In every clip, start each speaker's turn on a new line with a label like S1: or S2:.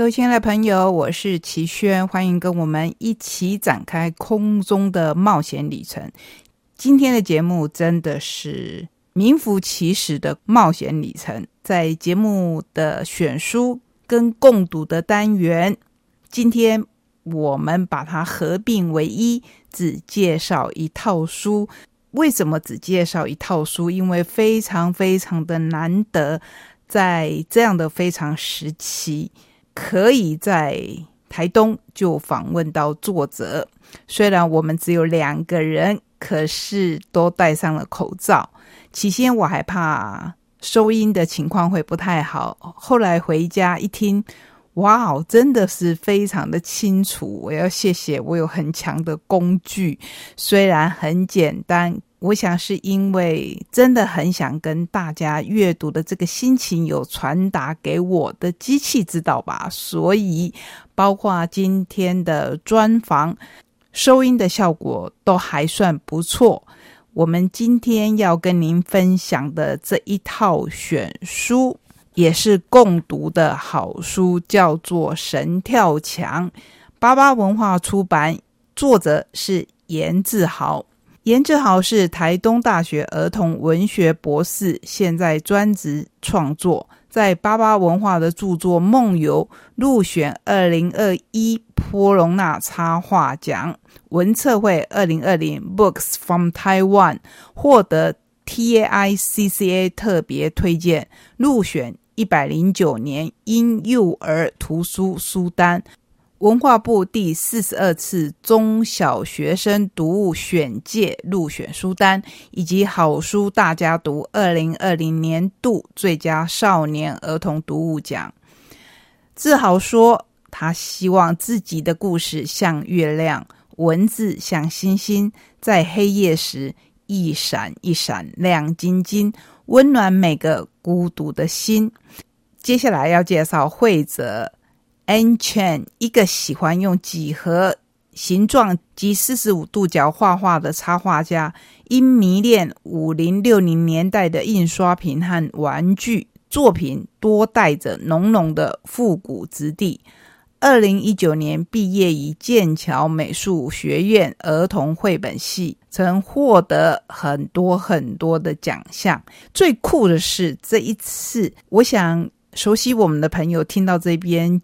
S1: 各位亲爱的朋友，我是齐轩，欢迎跟我们一起展开空中的冒险旅程。今天的节目真的是名副其实的冒险旅程，在节目的选书跟共读的单元，今天我们把它合并为一，只介绍一套书。为什么只介绍一套书？因为非常非常的难得，在这样的非常时期。可以在台东就访问到作者，虽然我们只有两个人，可是都戴上了口罩。起先我还怕收音的情况会不太好，后来回家一听，哇哦，真的是非常的清楚。我要谢谢我有很强的工具，虽然很简单。我想是因为真的很想跟大家阅读的这个心情有传达给我的机器知道吧，所以包括今天的专访收音的效果都还算不错。我们今天要跟您分享的这一套选书也是共读的好书，叫做《神跳墙》，八八文化出版，作者是严志豪。严志豪是台东大学儿童文学博士，现在专职创作，在八八文化的著作《梦游》入选二零二一波隆纳插画奖，文策会二零二零 Books from Taiwan 获得 TAICCA 特别推荐，入选一百零九年婴幼儿图书书单。文化部第四十二次中小学生读物选届入选书单，以及好书大家读二零二零年度最佳少年儿童读物奖。志豪说，他希望自己的故事像月亮，文字像星星，在黑夜时一闪一闪亮晶晶，温暖每个孤独的心。接下来要介绍会泽。Ancien，一个喜欢用几何形状及四十五度角画画的插画家，因迷恋五零六零年代的印刷品和玩具作品，多带着浓浓的复古质地。二零一九年毕业于剑桥美术学院儿童绘本系，曾获得很多很多的奖项。最酷的是这一次，我想熟悉我们的朋友听到这边。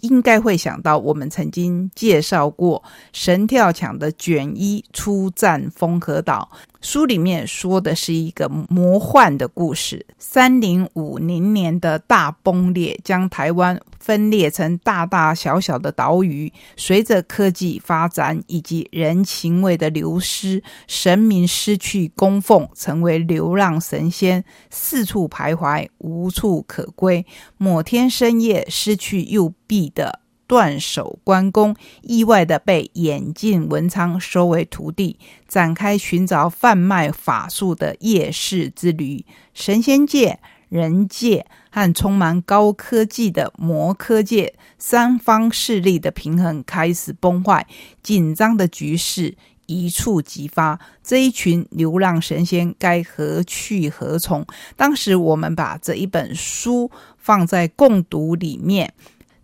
S1: 应该会想到，我们曾经介绍过《神跳墙》的卷一出战风和岛。书里面说的是一个魔幻的故事。三零五零年的大崩裂将台湾分裂成大大小小的岛屿。随着科技发展以及人情味的流失，神明失去供奉，成为流浪神仙，四处徘徊，无处可归。某天深夜，失去右臂的。断手关公意外的被眼镜文昌收为徒弟，展开寻找贩卖法术的夜市之旅。神仙界、人界和充满高科技的魔科界三方势力的平衡开始崩坏，紧张的局势一触即发。这一群流浪神仙该何去何从？当时我们把这一本书放在共读里面，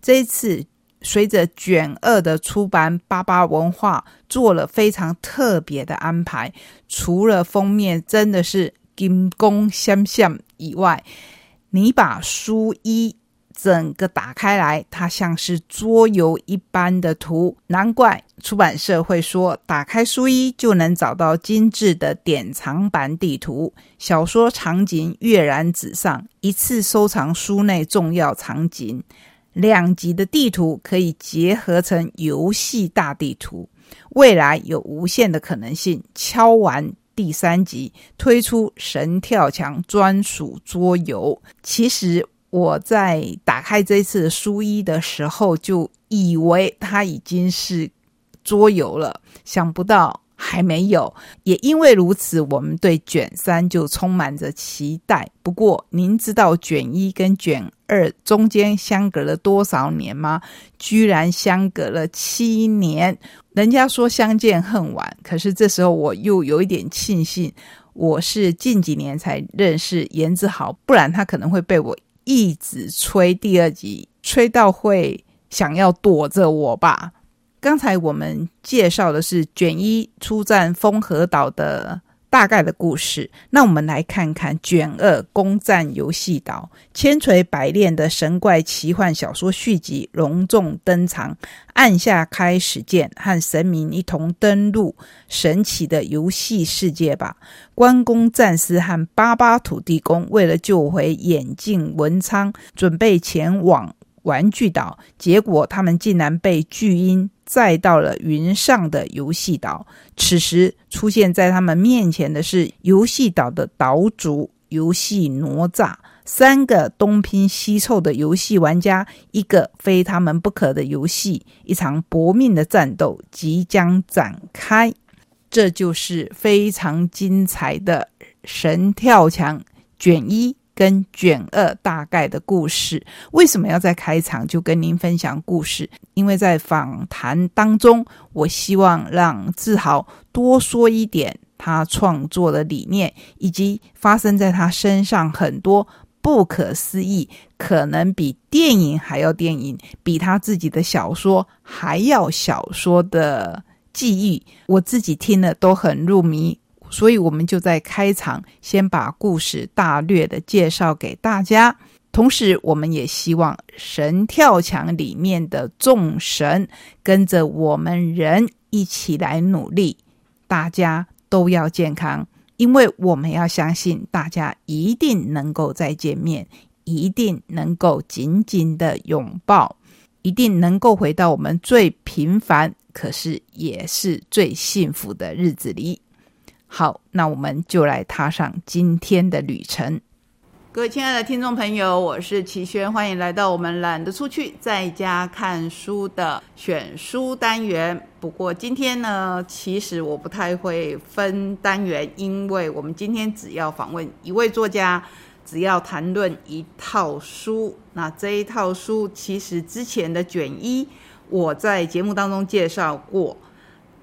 S1: 这次。随着卷二的出版，八八文化做了非常特别的安排。除了封面真的是金光相向以外，你把书一整个打开来，它像是桌游一般的图。难怪出版社会说，打开书一就能找到精致的典藏版地图，小说场景跃然纸上，一次收藏书内重要场景。两级的地图可以结合成游戏大地图，未来有无限的可能性。敲完第三集，推出神跳墙专属桌游。其实我在打开这次书一的时候，就以为它已经是桌游了，想不到。还没有，也因为如此，我们对卷三就充满着期待。不过，您知道卷一跟卷二中间相隔了多少年吗？居然相隔了七年。人家说相见恨晚，可是这时候我又有一点庆幸，我是近几年才认识严志豪，不然他可能会被我一直催第二集。吹到会想要躲着我吧。刚才我们介绍的是卷一出战风和岛的。大概的故事，那我们来看看卷二攻占游戏岛，千锤百炼的神怪奇幻小说续集隆重登场。按下开始键，和神明一同登陆神奇的游戏世界吧。关公战士和巴巴土地公为了救回眼镜文昌，准备前往玩具岛，结果他们竟然被巨婴。再到了云上的游戏岛，此时出现在他们面前的是游戏岛的岛主游戏哪吒，三个东拼西凑的游戏玩家，一个非他们不可的游戏，一场搏命的战斗即将展开，这就是非常精彩的神跳墙卷一。跟卷二大概的故事，为什么要在开场就跟您分享故事？因为在访谈当中，我希望让志豪多说一点他创作的理念，以及发生在他身上很多不可思议，可能比电影还要电影，比他自己的小说还要小说的记忆，我自己听了都很入迷。所以，我们就在开场先把故事大略的介绍给大家，同时，我们也希望神跳墙里面的众神跟着我们人一起来努力，大家都要健康，因为我们要相信大家一定能够再见面，一定能够紧紧的拥抱，一定能够回到我们最平凡，可是也是最幸福的日子里。好，那我们就来踏上今天的旅程。各位亲爱的听众朋友，我是齐轩，欢迎来到我们懒得出去，在家看书的选书单元。不过今天呢，其实我不太会分单元，因为我们今天只要访问一位作家，只要谈论一套书。那这一套书，其实之前的卷一我在节目当中介绍过。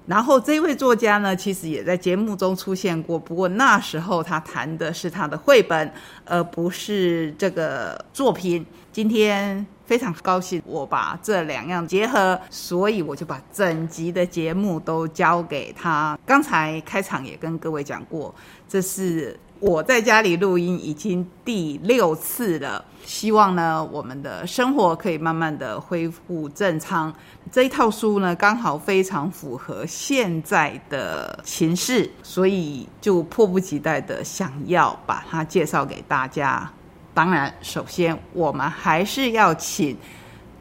S1: 然后这位作家呢，其实也在节目中出现过，不过那时候他谈的是他的绘本，而不是这个作品。今天非常高兴，我把这两样结合，所以我就把整集的节目都交给他。刚才开场也跟各位讲过，这是。我在家里录音已经第六次了，希望呢我们的生活可以慢慢的恢复正常。这一套书呢刚好非常符合现在的情势，所以就迫不及待的想要把它介绍给大家。当然，首先我们还是要请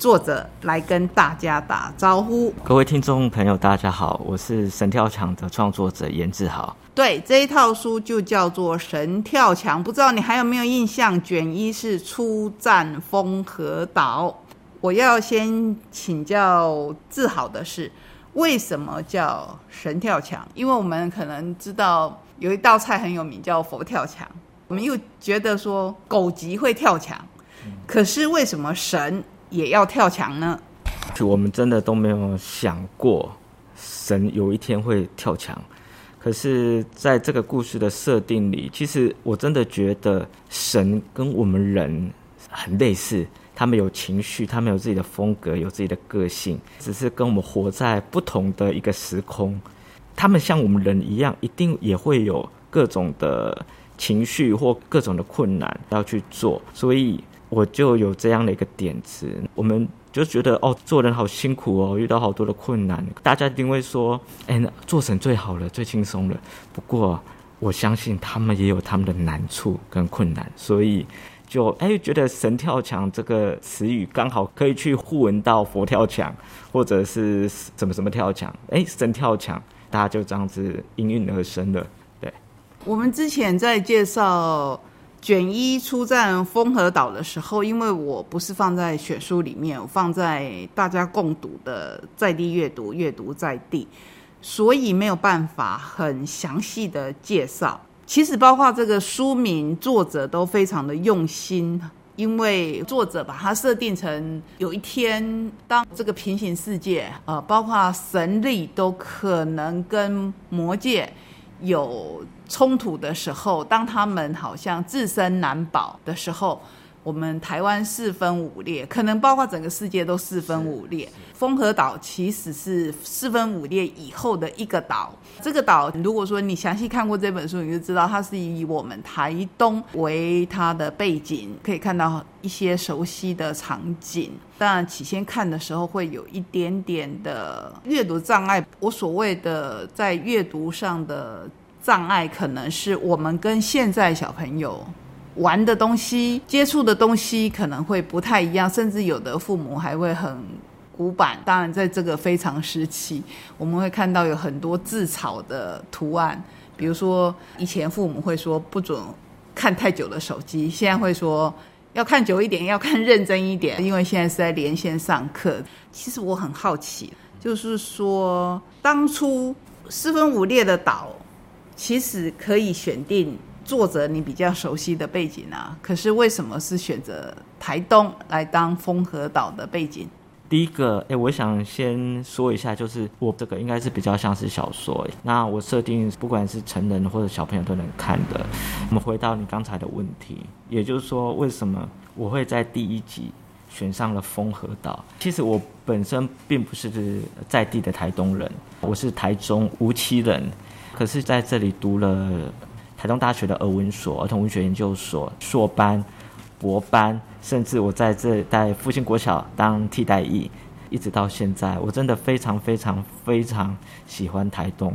S1: 作者来跟大家打招呼。
S2: 各位听众朋友，大家好，我是神跳墙的创作者严志豪。
S1: 对这一套书就叫做《神跳墙》，不知道你还有没有印象？卷一是出战风和岛。我要先请教志豪的是，为什么叫神跳墙？因为我们可能知道有一道菜很有名，叫佛跳墙。我们又觉得说狗急会跳墙，可是为什么神也要跳墙呢？
S2: 我们真的都没有想过神有一天会跳墙。可是，在这个故事的设定里，其实我真的觉得神跟我们人很类似，他们有情绪，他们有自己的风格，有自己的个性，只是跟我们活在不同的一个时空。他们像我们人一样，一定也会有各种的情绪或各种的困难要去做，所以我就有这样的一个点子，我们。就觉得哦，做人好辛苦哦，遇到好多的困难。大家一定会说，哎，做神最好了，最轻松了。不过，我相信他们也有他们的难处跟困难，所以就哎，觉得神跳墙这个词语刚好可以去互文到佛跳墙，或者是什么什么跳墙。哎，神跳墙，大家就这样子应运而生了。对，
S1: 我们之前在介绍。卷一出战风和岛的时候，因为我不是放在选书里面，我放在大家共读的在地阅读，阅读在地，所以没有办法很详细的介绍。其实包括这个书名，作者都非常的用心，因为作者把它设定成有一天，当这个平行世界，呃，包括神力都可能跟魔界有。冲突的时候，当他们好像自身难保的时候，我们台湾四分五裂，可能包括整个世界都四分五裂。丰和岛其实是四分五裂以后的一个岛。这个岛，如果说你详细看过这本书，你就知道它是以我们台东为它的背景，可以看到一些熟悉的场景。当然，起先看的时候会有一点点的阅读障碍。我所谓的在阅读上的障碍，可能是我们跟现在小朋友。玩的东西、接触的东西可能会不太一样，甚至有的父母还会很古板。当然，在这个非常时期，我们会看到有很多自嘲的图案，比如说以前父母会说不准看太久的手机，现在会说要看久一点，要看认真一点，因为现在是在连线上课。其实我很好奇，就是说当初四分五裂的岛，其实可以选定。作者你比较熟悉的背景啊，可是为什么是选择台东来当丰和岛的背景？
S2: 第一个，哎，我想先说一下，就是我这个应该是比较像是小说，那我设定不管是成人或者小朋友都能看的。我们回到你刚才的问题，也就是说，为什么我会在第一集选上了丰和岛？其实我本身并不是在地的台东人，我是台中无期人，可是在这里读了。台东大学的儿文所、儿童文学研究所硕班、博班，甚至我在这在复兴国小当替代役，一直到现在，我真的非常非常非常喜欢台东，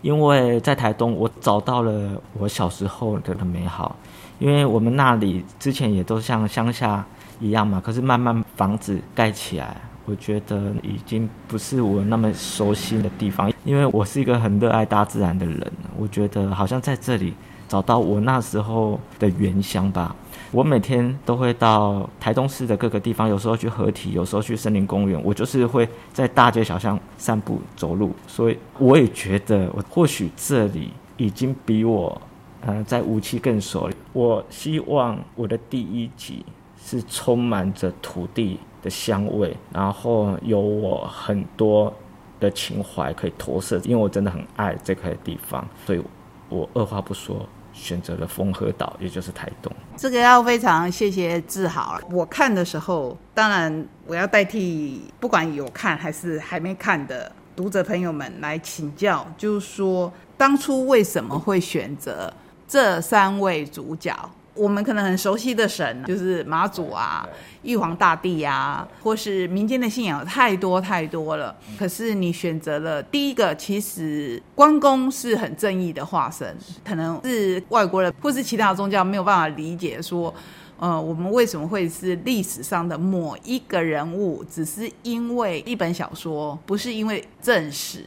S2: 因为在台东我找到了我小时候的美好，因为我们那里之前也都像乡下一样嘛，可是慢慢房子盖起来。我觉得已经不是我那么熟悉的地方，因为我是一个很热爱大自然的人。我觉得好像在这里找到我那时候的原乡吧。我每天都会到台东市的各个地方，有时候去合体，有时候去森林公园。我就是会在大街小巷散步走路，所以我也觉得我或许这里已经比我呃在武器更熟。我希望我的第一集是充满着土地。的香味，然后有我很多的情怀可以投射，因为我真的很爱这块地方，所以我二话不说选择了丰和岛，也就是台东。
S1: 这个要非常谢谢志豪。我看的时候，当然我要代替不管有看还是还没看的读者朋友们来请教，就是说当初为什么会选择这三位主角？我们可能很熟悉的神，就是妈祖啊、玉皇大帝啊，或是民间的信仰太多太多了。可是你选择了第一个，其实关公是很正义的化身，可能是外国人或是其他宗教没有办法理解说，呃，我们为什么会是历史上的某一个人物，只是因为一本小说，不是因为正史，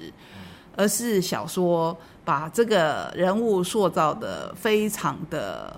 S1: 而是小说把这个人物塑造的非常的。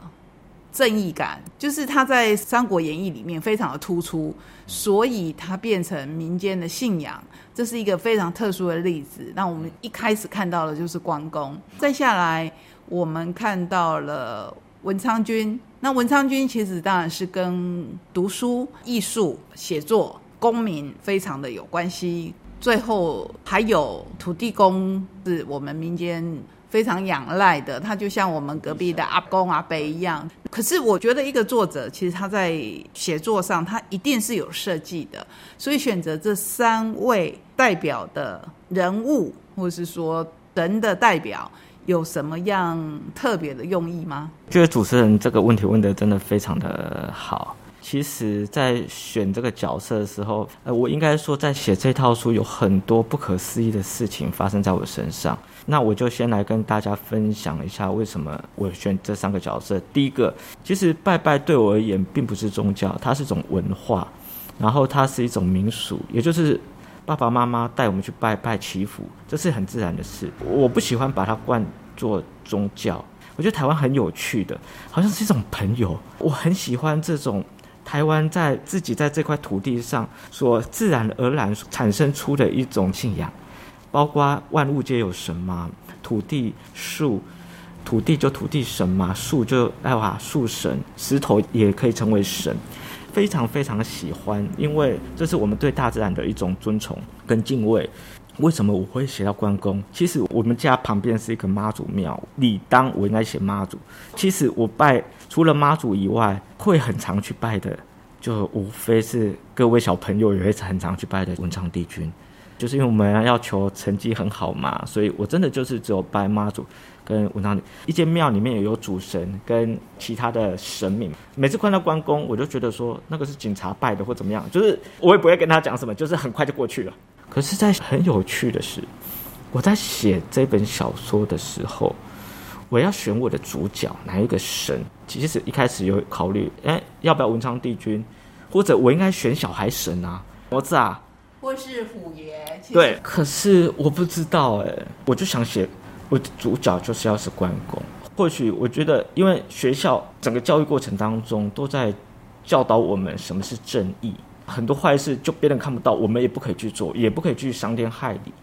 S1: 正义感就是他在《三国演义》里面非常的突出，所以他变成民间的信仰，这是一个非常特殊的例子。那我们一开始看到的就是关公，再下来我们看到了文昌君。那文昌君其实当然是跟读书、艺术、写作、公民非常的有关系。最后还有土地公，是我们民间。非常仰赖的，他就像我们隔壁的阿公阿伯一样。可是我觉得一个作者其实他在写作上，他一定是有设计的，所以选择这三位代表的人物，或者是说人的代表，有什么样特别的用意吗？
S2: 觉得主持人这个问题问的真的非常的好。其实，在选这个角色的时候，呃，我应该说，在写这套书有很多不可思议的事情发生在我身上。那我就先来跟大家分享一下，为什么我选这三个角色。第一个，其实拜拜对我而言并不是宗教，它是一种文化，然后它是一种民俗，也就是爸爸妈妈带我们去拜拜祈福，这是很自然的事。我不喜欢把它灌作宗教，我觉得台湾很有趣的，好像是一种朋友。我很喜欢这种。台湾在自己在这块土地上所自然而然产生出的一种信仰，包括万物皆有神嘛，土地树，土地就土地神嘛，树就哎哇树神，石头也可以成为神，非常非常喜欢，因为这是我们对大自然的一种尊崇跟敬畏。为什么我会写到关公？其实我们家旁边是一个妈祖庙，理当我应该写妈祖。其实我拜除了妈祖以外，会很常去拜的，就无非是各位小朋友也会很常去拜的文昌帝君。就是因为我们要求成绩很好嘛，所以我真的就是只有拜妈祖跟文昌。一间庙里面也有主神跟其他的神明。每次看到关公，我就觉得说那个是警察拜的或怎么样，就是我也不会跟他讲什么，就是很快就过去了。可是，在很有趣的是，我在写这本小说的时候，我要选我的主角哪一个神？其实一开始有考虑，哎，要不要文昌帝君，或者我应该选小孩神啊，哪吒。
S1: 或是虎爷，
S2: 对，可是我不知道哎，我就想写，我的主角就是要是关公。或许我觉得，因为学校整个教育过程当中都在教导我们什么是正义，很多坏事就别人看不到，我们也不可以去做，也不可以去伤天害理。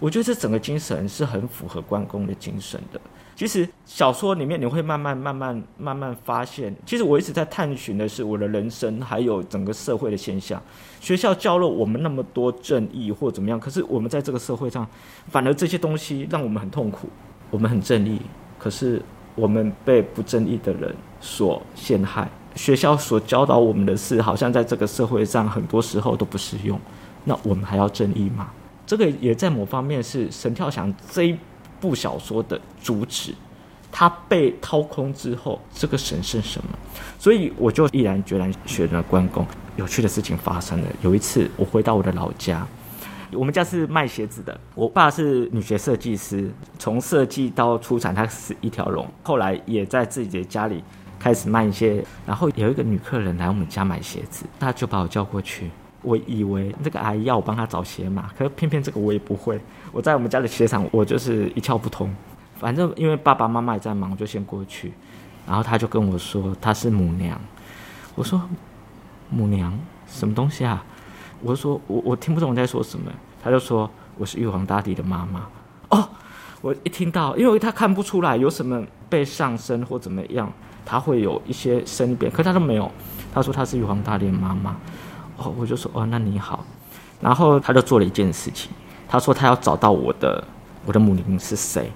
S2: 我觉得这整个精神是很符合关公的精神的。其实小说里面你会慢慢、慢慢、慢慢发现，其实我一直在探寻的是我的人生，还有整个社会的现象。学校教了我们那么多正义或怎么样，可是我们在这个社会上，反而这些东西让我们很痛苦。我们很正义，可是我们被不正义的人所陷害。学校所教导我们的事，好像在这个社会上很多时候都不适用。那我们还要正义吗？这个也在某方面是神跳翔这一。部小说的主旨，他被掏空之后，这个神是什么？所以我就毅然决然选了关公。有趣的事情发生了。有一次，我回到我的老家，我们家是卖鞋子的，我爸是女鞋设计师，从设计到出产，他是一条龙。后来也在自己的家里开始卖一些。然后有一个女客人来我们家买鞋子，他就把我叫过去。我以为这个阿姨要我帮她找鞋码，可是偏偏这个我也不会。我在我们家的鞋厂，我就是一窍不通。反正因为爸爸妈妈也在忙，我就先过去。然后他就跟我说他是母娘。我说母娘什么东西啊？我说我我听不懂你在说什么。他就说我是玉皇大帝的妈妈。哦，我一听到，因为他看不出来有什么被上身或怎么样，他会有一些生变，可他都没有。他说他是玉皇大帝的妈妈。哦，我就说哦，那你好，然后他就做了一件事情，他说他要找到我的我的母灵是谁。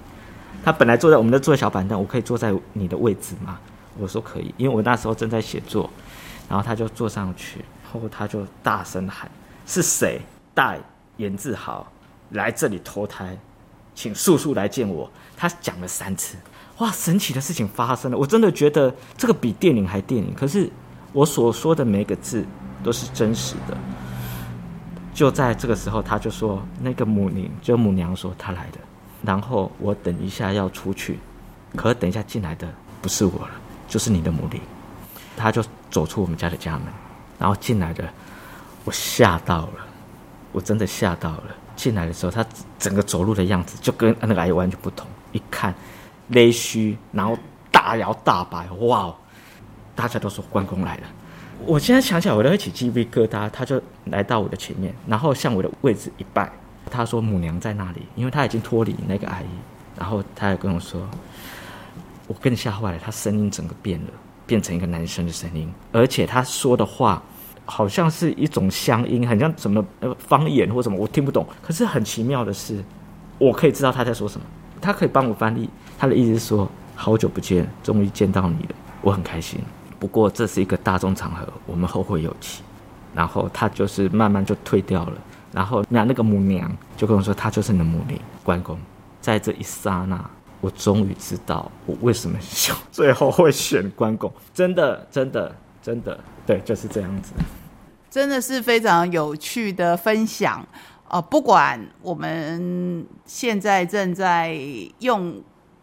S2: 他本来坐在我们的坐小板凳，我可以坐在你的位置吗？我说可以，因为我那时候正在写作。然后他就坐上去，然后他就大声喊：“是谁带严志豪来这里投胎？请速速来见我。”他讲了三次，哇，神奇的事情发生了，我真的觉得这个比电影还电影。可是我所说的每个字。都是真实的。就在这个时候，他就说：“那个母灵，就母娘说她来的。”然后我等一下要出去，可等一下进来的不是我了，就是你的母灵。他就走出我们家的家门，然后进来的，我吓到了，我真的吓到了。进来的时候，他整个走路的样子就跟那个阿姨完全不同。一看，勒须，然后大摇大摆，哇！大家都说关公来了。我现在想起来，我都会起鸡皮疙瘩。他就来到我的前面，然后向我的位置一拜。他说：“母娘在那里，因为他已经脱离那个阿姨。”然后他还跟我说：“我更吓坏了，他声音整个变了，变成一个男生的声音，而且他说的话好像是一种乡音，很像什么方言或什么，我听不懂。可是很奇妙的是，我可以知道他在说什么。他可以帮我翻译。他的意思是说：好久不见，终于见到你了，我很开心。”不过这是一个大众场合，我们后会有期。然后他就是慢慢就退掉了。然后那那个母娘就跟我说，他就是你的母灵关公。在这一刹那，我终于知道我为什么 最后会选关公。真的，真的，真的，对，就是这样子。
S1: 真的是非常有趣的分享哦！不管我们现在正在用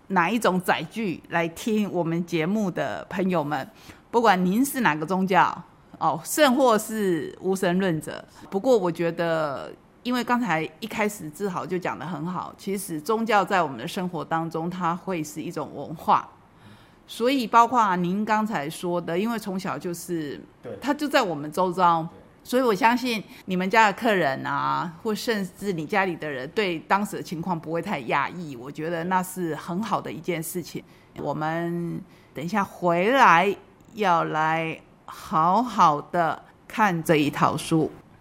S1: 哪一种载具来听我们节目的朋友们。不管您是哪个宗教哦，甚或是无神论者，不过我觉得，因为刚才一开始志豪就讲的很好，其实宗教在我们的生活当中，它会是一种文化，所以包括您刚才说的，因为从小就是，对，它就在我们周遭，所以我相信你们家的客人啊，或甚至你家里的人，对当时的情况不会太压抑，我觉得那是很好的一件事情。我们等一下回来。要来好好的看这一套书。